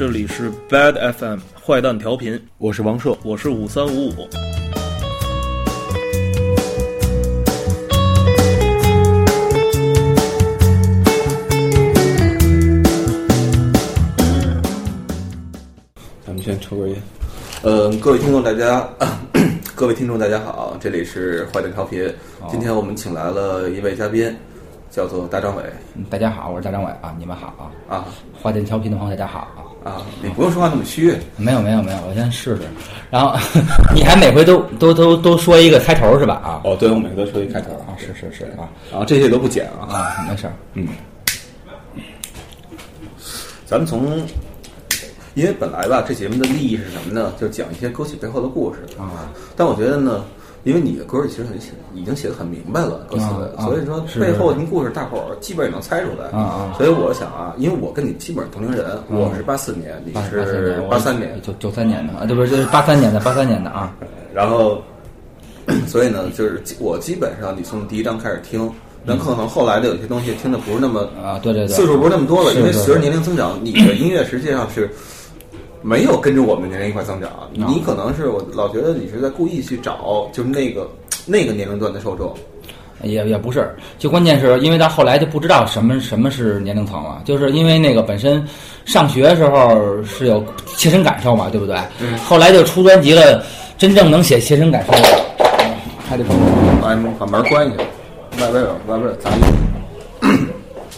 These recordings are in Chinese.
这里是 Bad FM 坏蛋调频，我是王硕，我是五三五五。咱们先抽根烟。呃，各位听众大家，各位听众大家好，这里是坏蛋调频。今天我们请来了一位嘉宾，叫做大张伟嗯大家好，我是大张伟啊，你们好啊，啊花店调频的朋友大家好啊。啊！你不用说话那么虚，没有没有没有，我先试试。然后你还每回都都都都说一个开头是吧？啊哦，对，我每回都说一开头啊，是是是啊然后，这些都不剪啊。啊，没事儿。嗯，咱们从，因为本来吧，这节目的利益是什么呢？就讲一些歌曲背后的故事啊。但我觉得呢，因为你的歌其实很写，已经写的很明白了，歌词，所以说背后什么故事，大伙儿基本也能猜出来。所以我想啊，因为我跟你基本上同龄人，我是八四年，你是八三年，九九三年的啊，对不是，这是八三年的，八三年的啊。然后，所以呢，就是我基本上你从第一章开始听，那可能后来的有些东西听的不是那么啊，对对对，次数不是那么多了，因为随着年龄增长，你的音乐实际上是没有跟着我们年龄一块增长。你可能是我老觉得你是在故意去找，就是那个 那个年龄段的受众。也也不是，就关键是因为到后来就不知道什么什么是年龄层了，就是因为那个本身上学的时候是有切身感受嘛，对不对？嗯后来就出专辑了，真正能写切身感受的，还得把把门关一下，外边有外边有杂音。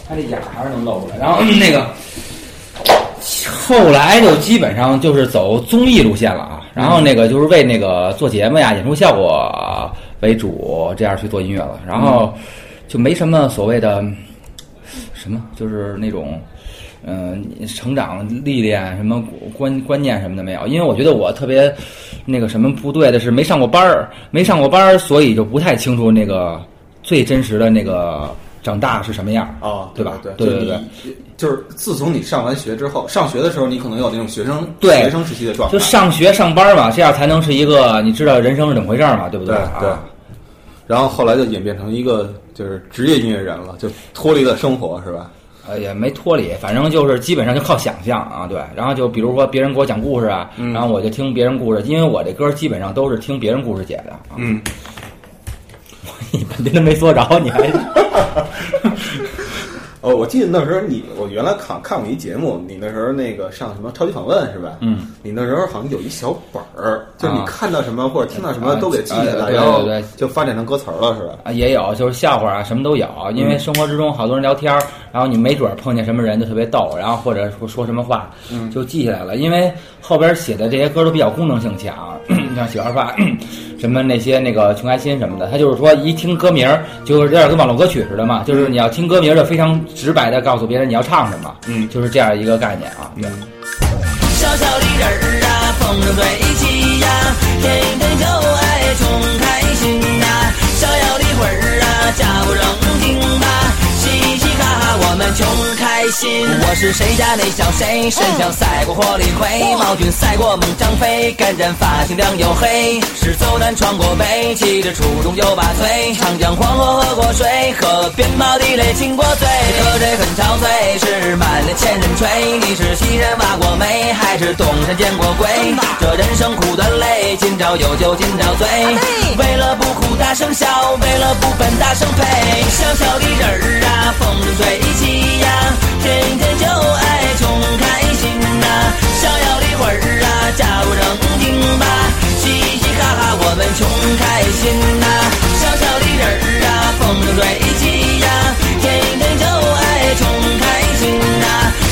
他这眼还是能露出来。然后、嗯那个后来就基本上就是走综艺路线了啊，然后那个就是为那个做节目呀、演出效果为主，这样去做音乐了。然后就没什么所谓的什么，就是那种。嗯，成长历练什么观观念什么的没有，因为我觉得我特别那个什么不对的是没上过班儿，没上过班儿，所以就不太清楚那个最真实的那个长大是什么样儿啊，对吧？对对对对，就是自从你上完学之后，上学的时候你可能有那种学生对学生时期的状态，就上学上班嘛，这样才能是一个你知道人生是怎么回事嘛，对不对对啊，然后后来就演变成一个就是职业音乐人了，就脱离了生活，是吧？呃，也没脱离，反正就是基本上就靠想象啊，对。然后就比如说别人给我讲故事啊，然后我就听别人故事，因为我这歌基本上都是听别人故事写的。啊、嗯，你半天都没说着，你还 哦，我记得那时候你，我原来看看过一节目，你那时候那个上什么超级访问是吧？嗯，你那时候好像有一小本儿，就是你啊看到什么或者听到什么都给记下来，然后就发展成歌词儿了，是吧？啊也有，就是笑话啊，什么都有。因为生活之中好多人聊天儿，然后你没准儿碰见什么人就特别逗，然后或者说说什么话，就记下来了。因为后边写的这些歌都比较功能性强，像小二发，什么那些那个穷开心什么的，他就是说一听歌名儿，就是有点跟网络歌曲似的嘛，就是你要听歌名儿就非常直白的告诉别人你要唱什么，嗯就是这样一个概念啊。对。小小的人儿啊，风起呀，天天就爱穷开心呐。逍遥的魂儿啊，假不正经吧，嘻嘻哈哈我们穷开心。我是谁家那小谁，身上赛过火力灰，毛军赛过猛张飞，干战发型亮又黑，是走南闯过北，骑着初中又把嘴，长江黄河喝过水，河边毛地雷亲过嘴，喝醉很憔悴，是满脸千人吹。你是西山挖过煤，还是东山见过鬼？这人生苦短累，今朝有酒今朝醉。为了不哭大声笑，为了不笨大声呸。小小的人儿啊，风筝吹起呀，天天就爱穷开心呐。逍遥的魂儿啊，假不正经吧，嘻嘻哈哈我们穷开心呐。小小的人儿啊，风筝吹起呀，天天就爱穷开心呐。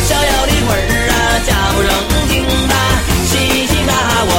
逍遥的魂儿啊，假不正经吧，嘻嘻哈哈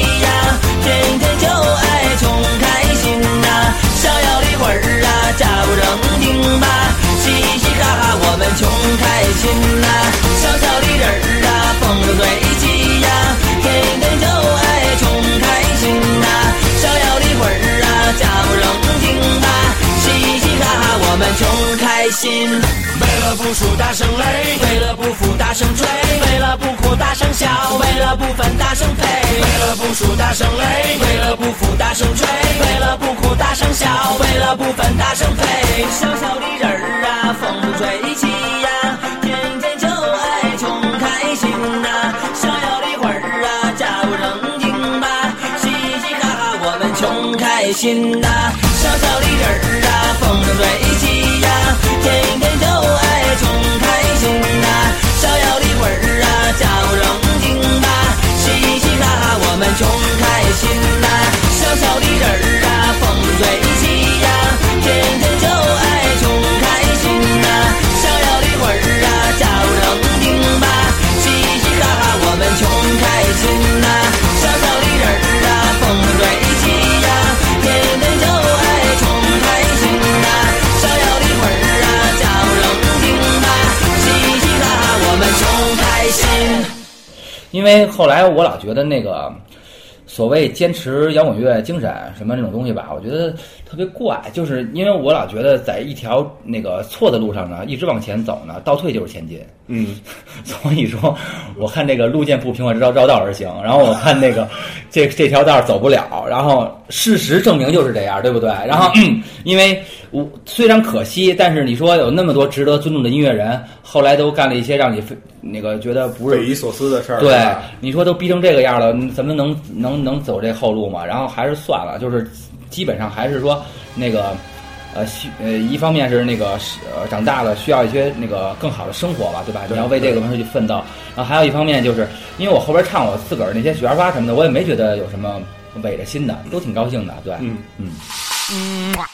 呀，天天就爱穷开心呐，逍遥的魂儿啊，假不正经吧，嘻嘻哈哈，我们穷开心呐，小小的人儿啊，风生水起呀，天天就爱穷开心呐，逍遥的魂儿啊，假不正经吧。我们穷开心为了不输大声擂，为了不服大声追，为了不哭大声笑，为了不忿大声呸。为了不输大声擂，为了不服大声追，为了不哭大声笑，为了不忿大声呸。小小的人儿啊，风生水起呀，天天就爱穷开心呐、小小的魂儿啊，假不正经吧，嘻嘻哈哈我们穷开心呐、小小的人儿啊，风生水，天天就爱穷开心呐、逍遥的魂儿啊，假不正经吧，嘻嘻哈哈我们穷开心呐、小小的人儿啊，风生水起呀，天天就爱穷开心呐、逍遥的魂儿啊，假不正经吧，嘻嘻哈哈我们穷开心因为后来我老觉得那个所谓坚持摇滚乐精神什么这种东西吧，我觉得特别怪，就是因为我老觉得在一条那个错的路上呢，一直往前走呢，倒退就是前进。嗯，所以说，我看这个路见不平，我绕绕道而行。然后我看那个这这条道走不了，然后事实证明就是这样，对不对？然后，因为我虽然可惜，但是你说有那么多值得尊重的音乐人，后来都干了一些让你非那个觉得不是匪夷所思的事儿。对，你说都逼成这个样了，嗯咱们能能能走这后路吗？然后还是算了，就是基本上还是说那个。呃，需呃，一方面是那个是呃，长大了需要一些那个更好的生活吧，对吧？你要为这个东西去奋斗。然后还有一方面就是，因为我后边唱我自个儿那些雪花发什么的，我也没觉得有什么违着心的，都挺高兴的。对，嗯嗯。洗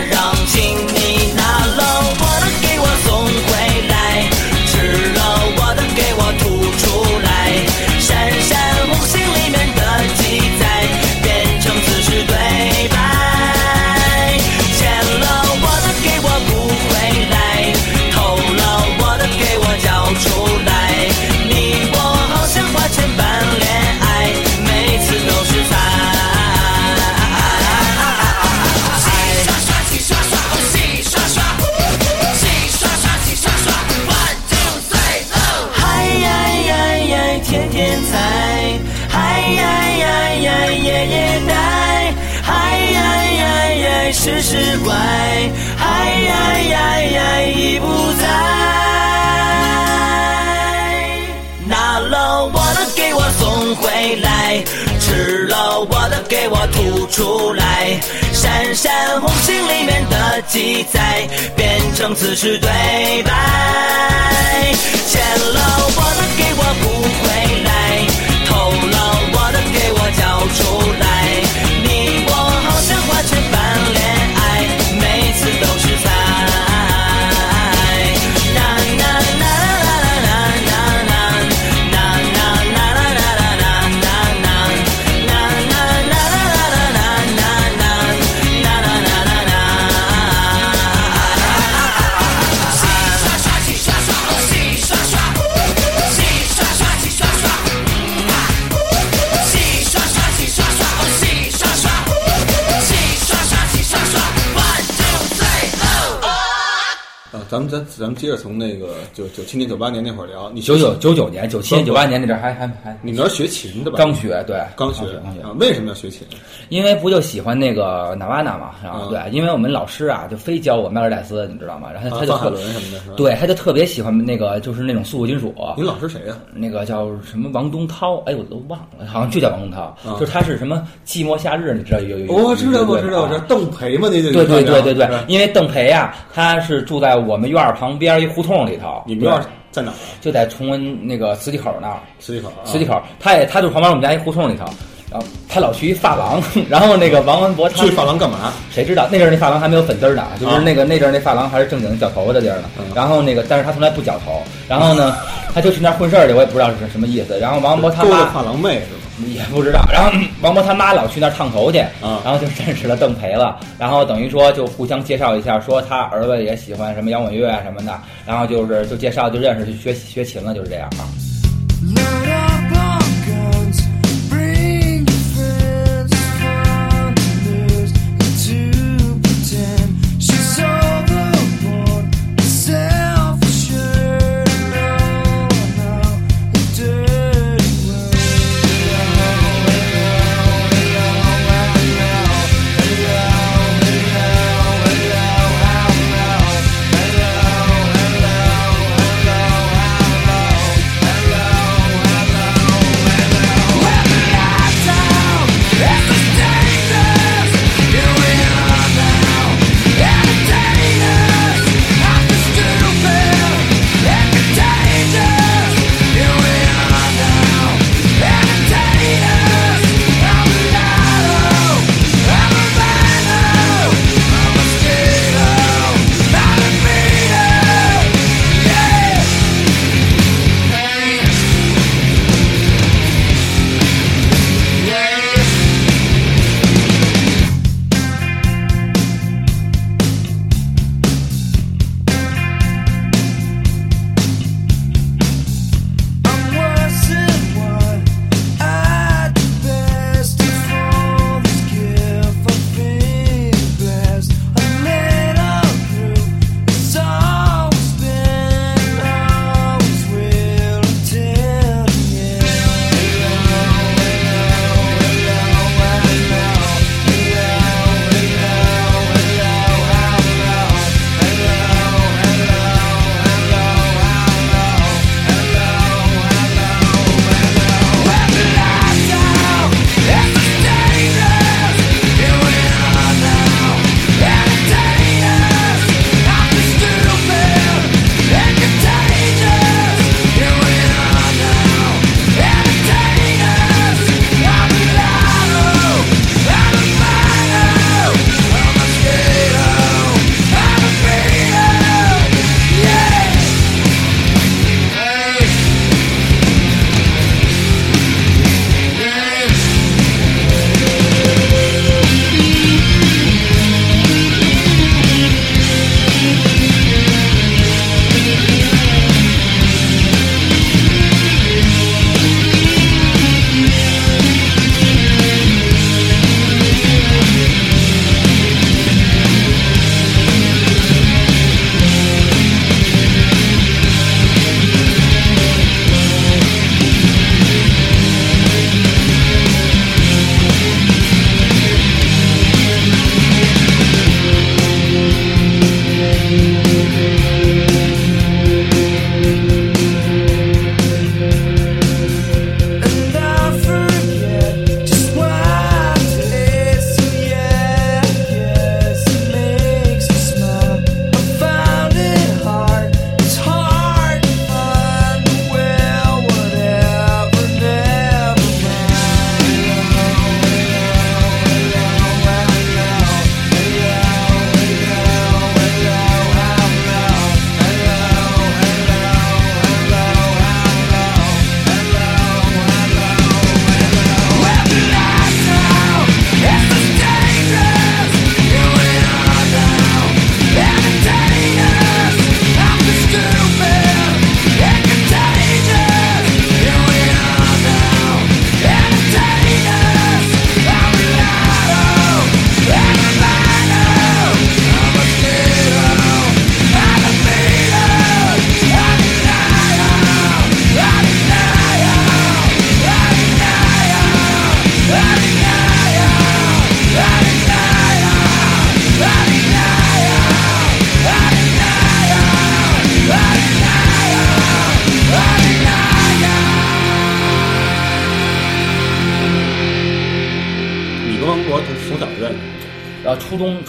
around. 只是怪，嗨呀呀呀，已不在。拿了我的给我送回来，吃了我的给我吐出来，闪闪红星里面的记载变成此时对白，欠了我的给我补回来，偷了我的给我交出来，咱们咱咱们接着从那个九九七年九八年那会儿聊，你九九九九年、九七年、九八年那阵儿还还还你那儿学琴的吧？刚学，对，刚学刚学。啊？为什么要学琴？因为不就喜欢那个纳瓦纳嘛，然后啊对，因为我们老师啊就非教我迈尔戴斯，你知道吗？然后他就特伦什么的？，对，他就特别喜欢那个就是那种速度金属，您老师谁呀？那个叫什么王东涛，哎，我都忘了，好像就叫王东涛，啊就是他是什么寂寞夏日，你知道有有有？我知道，我知道，我知道，。邓培嘛，那就对对对对对，因为邓培啊，他是住在我们院儿旁边一胡同里头，你们院儿在哪儿啊？就在崇文那个磁器口那儿，磁器口啊。磁器口，他也他就旁边我们家一胡同里头，然后他老去一发廊，然后那个王文博他去发廊干嘛？谁知道那阵儿那发廊还没有粉丝儿呢，就是那个那阵儿那发廊还是正经绞头发的地儿呢。嗯然后那个，但是他从来不绞头。然后呢，他就去那儿混事儿去，我也不知道是什么意思。然后王文博他妈发廊妹是吗？也不知道。然后王博他妈老去那儿烫头去，啊然后就认识了邓培了。然后等于说就互相介绍一下，说他儿子也喜欢什么摇滚乐啊什么的。然后就是就介绍就认识就学学琴了，就是这样啊。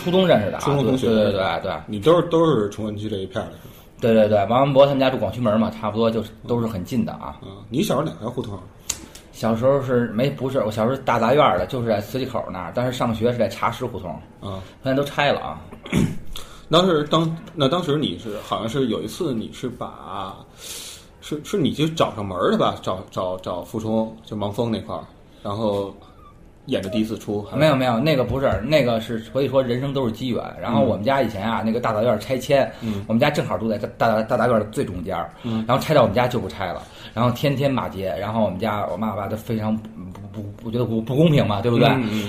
初中认识的啊，初中同学对对对对你都是都是崇文区这一片儿的？对对对，王文博他们家住广渠门嘛，差不多就是都是很近的啊。嗯，你小时候哪条胡同？小时候是没不是，我小时候大杂院儿的，就是在磁器口那儿，但是上学是在茶室胡同，啊，现在都拆了啊。当时当那当时你是好像是有一次你是把是是你就找上门儿的吧？找找找傅冲就盲峰那块儿，然后演的第一次出没有没有，那个不是，那个是所以说人生都是机缘。然后我们家以前啊，那个大杂院拆迁，嗯。我们家正好住在大大大杂院的最中间儿，嗯。然后拆到我们家就不拆了，然后天天骂街，然后我们家我妈我爸都非常不不不，我觉得不不公平嘛，对不对？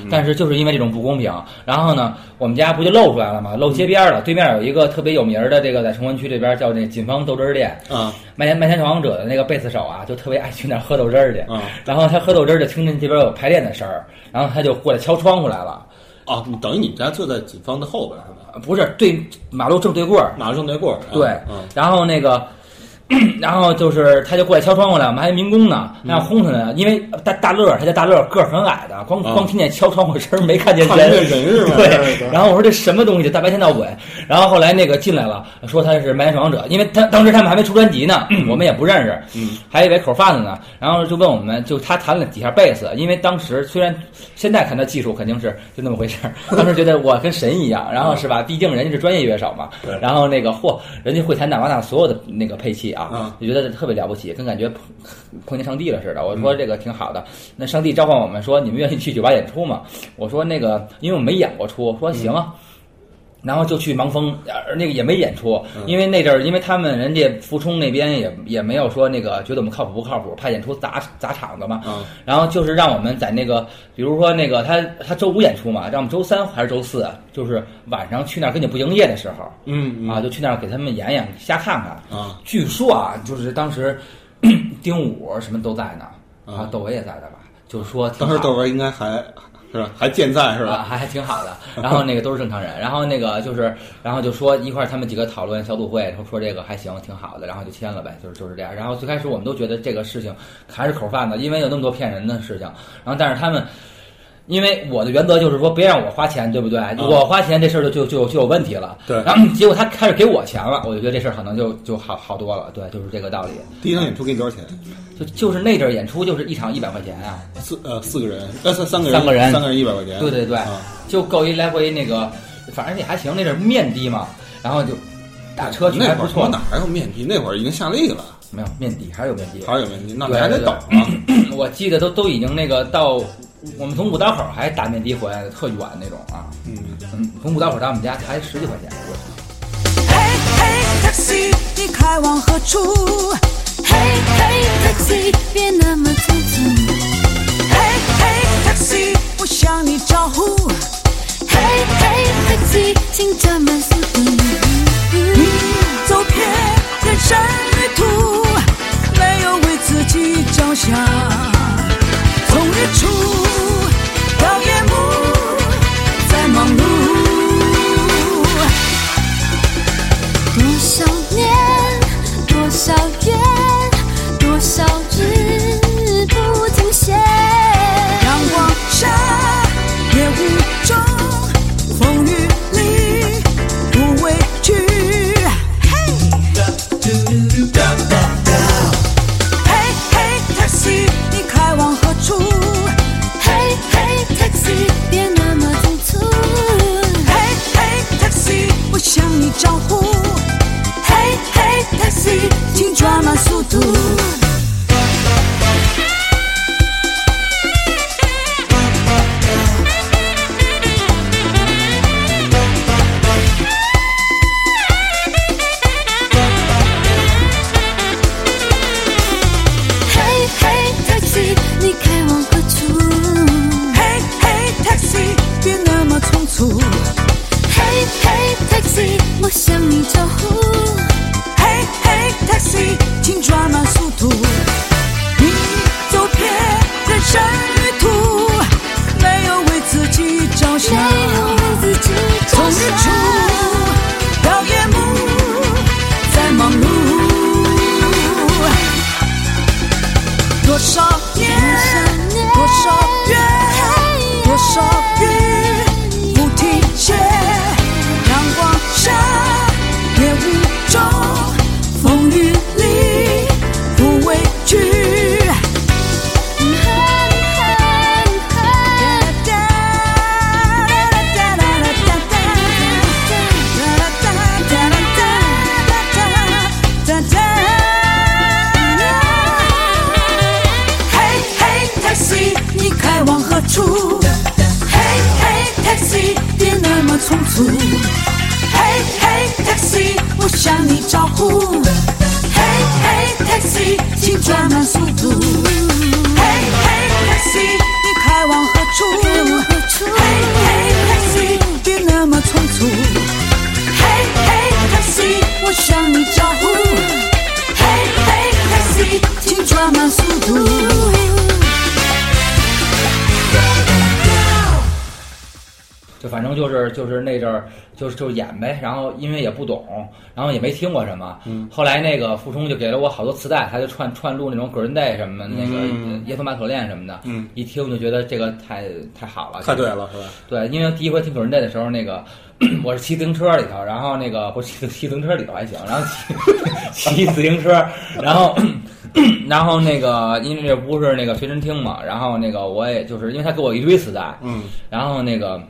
但是就是因为这种不公平，然后呢，我们家不就露出来了吗？露街边儿了，对面有一个特别有名儿的这个在崇文区这边叫那锦芳豆汁儿店，啊麦田麦田守望者的那个贝斯手啊，就特别爱去那儿喝豆汁儿去。嗯然后他喝豆汁儿就听见这边有排练的声儿，然后他就过来敲窗户来了。哦！等于你们家就在锦芳的后边是吧？呃不是对马路正对过儿，马路正对过对嗯然后那个。然后就是，他就过来敲窗户来，我们还民工呢，嗯那样轰他呢。因为大大乐，他叫大乐，个儿很矮的，光啊光听见敲窗户声儿，没看见人。人是吧？对，然后我说这什么东西，大白天闹鬼。然后后来那个进来了，说他是《麦田守望者》，因为他当时他们还没出专辑呢，我们也不认识，嗯还以为口贩子呢。然后就问我们，就他弹了几下贝斯，因为当时虽然现在看他技术肯定是就那么回事儿，当时觉得我跟神一样，然后是吧？毕竟人家是专业乐手嘛对。然后那个嚯，人家会弹纳瓦纳所有的那个配器啊嗯，就觉得特别了不起，跟感觉碰碰见上帝了似的。我说这个挺好的。那上帝召唤我们说，你们愿意去酒吧演出吗？我说那个，因为我没演过出，说行啊。然后就去盲峰，呃，那个也没演出，因为那阵儿，因为他们人家福冲那边也也没有说那个觉得我们靠谱不靠谱，怕演出砸砸场子嘛。啊然后就是让我们在那个，比如说那个他他周五演出嘛，让我们周三还是周四，就是晚上去那儿跟你不营业的时候，嗯嗯。啊，就去那儿给他们演演，瞎看看。啊据说啊，就是当时 丁武什么都在呢，啊啊，窦唯也在的吧？就是说当时窦唯应该还是？还健在是，吧？还还挺好的。然后那个都是正常人，然后那个就是，然后就说一块儿他们几个讨论小组会，然后说这个还行，挺好的，然后就签了呗，就是就是这样。然后最开始我们都觉得这个事情还是口贩子，因为有那么多骗人的事情。然后但是他们。因为我的原则就是说，别让我花钱，对不对？我花钱这事儿就就就就有问题了。对然后结果他开始给我钱了，我就觉得这事儿可能就就好好多了。对，就是这个道理。第一场演出给你多少钱？就就是那阵儿演出就是一场一百块钱啊。四呃四个人，呃三三个人，三个人三个人一百块钱。对对对，啊就够一来回那个，反正也还行。那阵儿面低嘛，然后就打车去那还不错。会儿我哪还有面的？那会儿已经下力了，没有面低，还是有面低。还是有面的，那你还得等啊。我记得都都已经那个到我们从五道口还打面的回来的，特远那种啊。嗯，嗯，从五道口到我们家才十几块钱。嘿嘿，taxi，你开往何处？嘿嘿，taxi，别那么匆匆。嘿嘿，taxi，我向你招呼。嘿嘿，taxi，请加慢速度。你走遍人生旅途，没有为自己着想。从日出到夜 your song 向你招呼。嘿嘿，taxi，请转慢速度。就反正就是就是那阵儿就是就是演呗，然后因为也不懂，然后也没听过什么。后来那个傅冲就给了我好多磁带，他就串串录那种 Green Day 什么的，那个耶稣马可恋什么的。嗯，一听就觉得这个太太好了，太对了，是吧？对，因为第一回听 Green Day 的时候，那个 我是骑自行车里头，然后那个不是骑骑自行车里头还行，然后骑 骑自行车，然后 然后那个因为这不是那个随身听嘛，然后那个我也就是因为他给我一堆磁带，嗯，然后那个。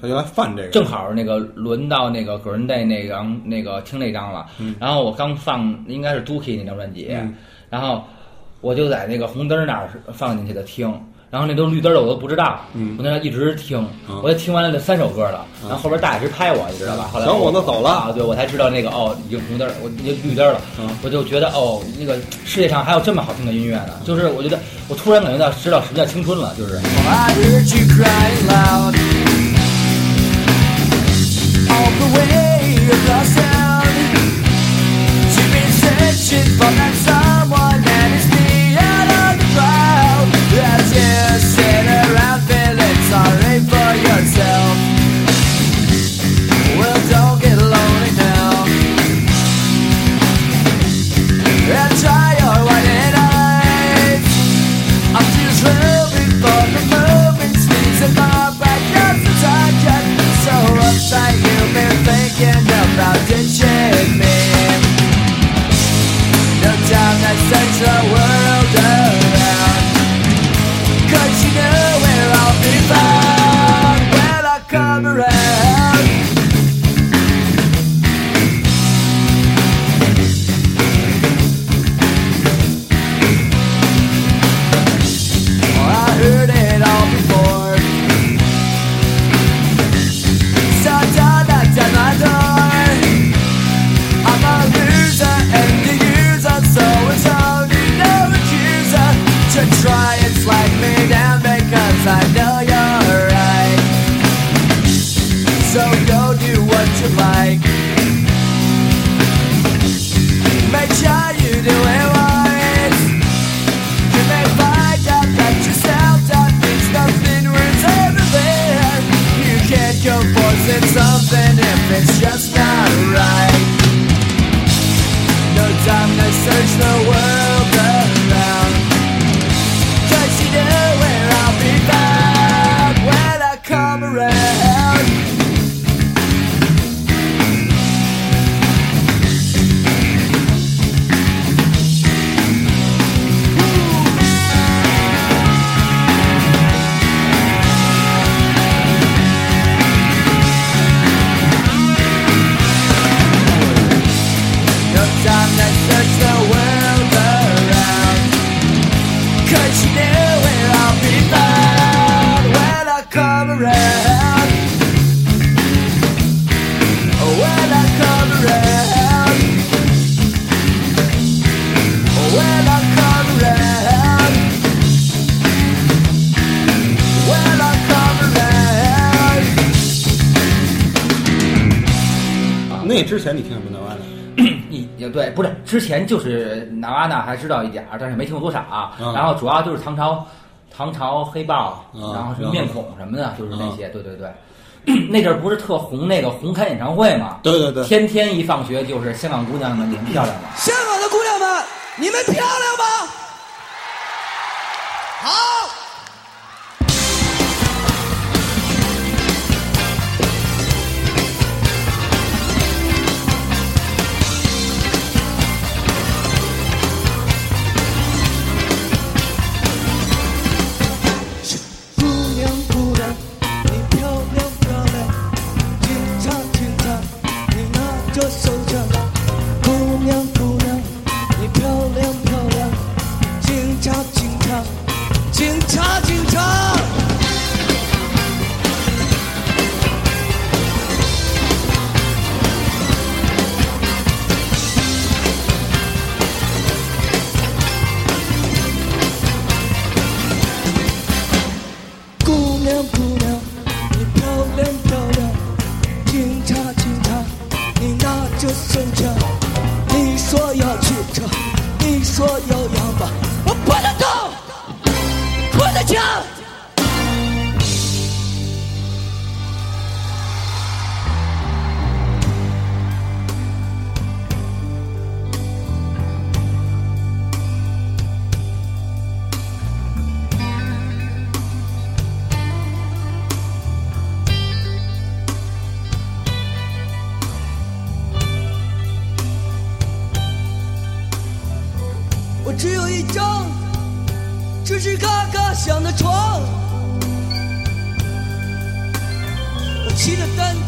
他原来犯这个，正好那个轮到那个 Green Day 那张那个听那张了，嗯。然后我刚放应该是 Dookie 那张专辑，嗯。然后我就在那个红灯那儿放进去的听，然后那都绿灯的我都不知道，嗯我在那一直听，嗯我就听完了那三首歌了，然后后边大爷一直拍我，你知道吧？后来小伙我子走了啊，对我才知道那个哦已经红灯，我已经绿灯了，嗯我就觉得哦那个世界上还有这么好听的音乐呢，就是我觉得我突然感觉到知道什么叫青春了，就是。I yes, yes. 之前就是纳瓦纳还知道一点儿，但是没听过多少、嗯然后主要就是唐朝，唐朝黑豹，嗯然后什么面孔什么的，就是那些。对对对，那阵儿不是特红那个红磡演唱会嘛？对对对，天天一放学就是香港姑娘们，你们漂亮吗？香港的姑娘们，你们漂亮吗？好。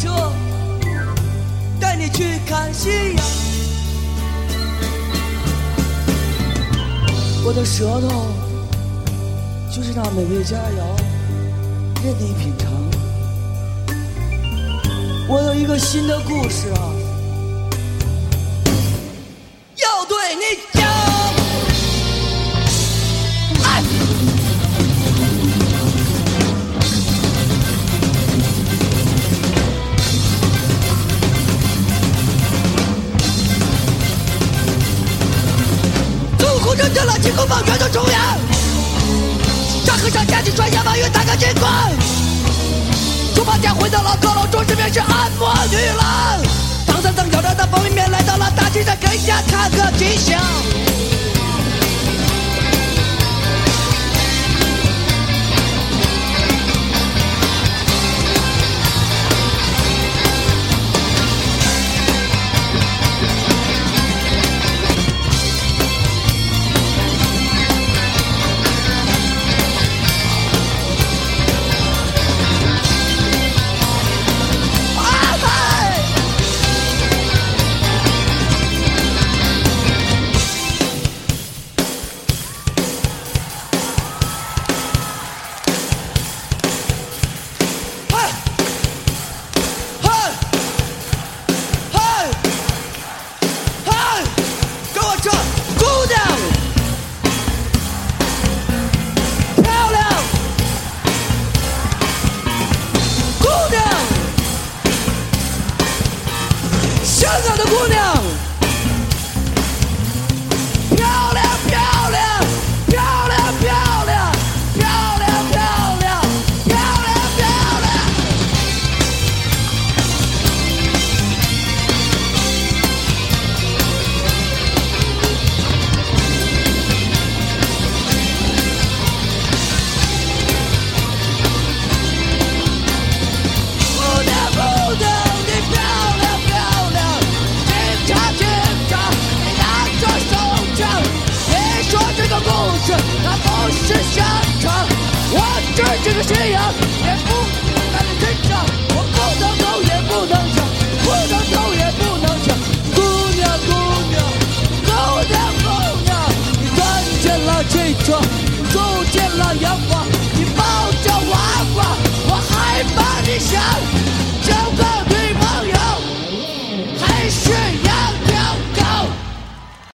车带你去看夕阳。我的舌头就是那美味佳肴，任你品尝。我有一个新的故事啊，空扔掉了金箍棒，拳头重阳。沙和尚架起穿下马云打个金光。猪八戒回到了高楼，终是便是按摩女郎。唐三藏咬着那方便面来到了大街上，给下看个吉祥。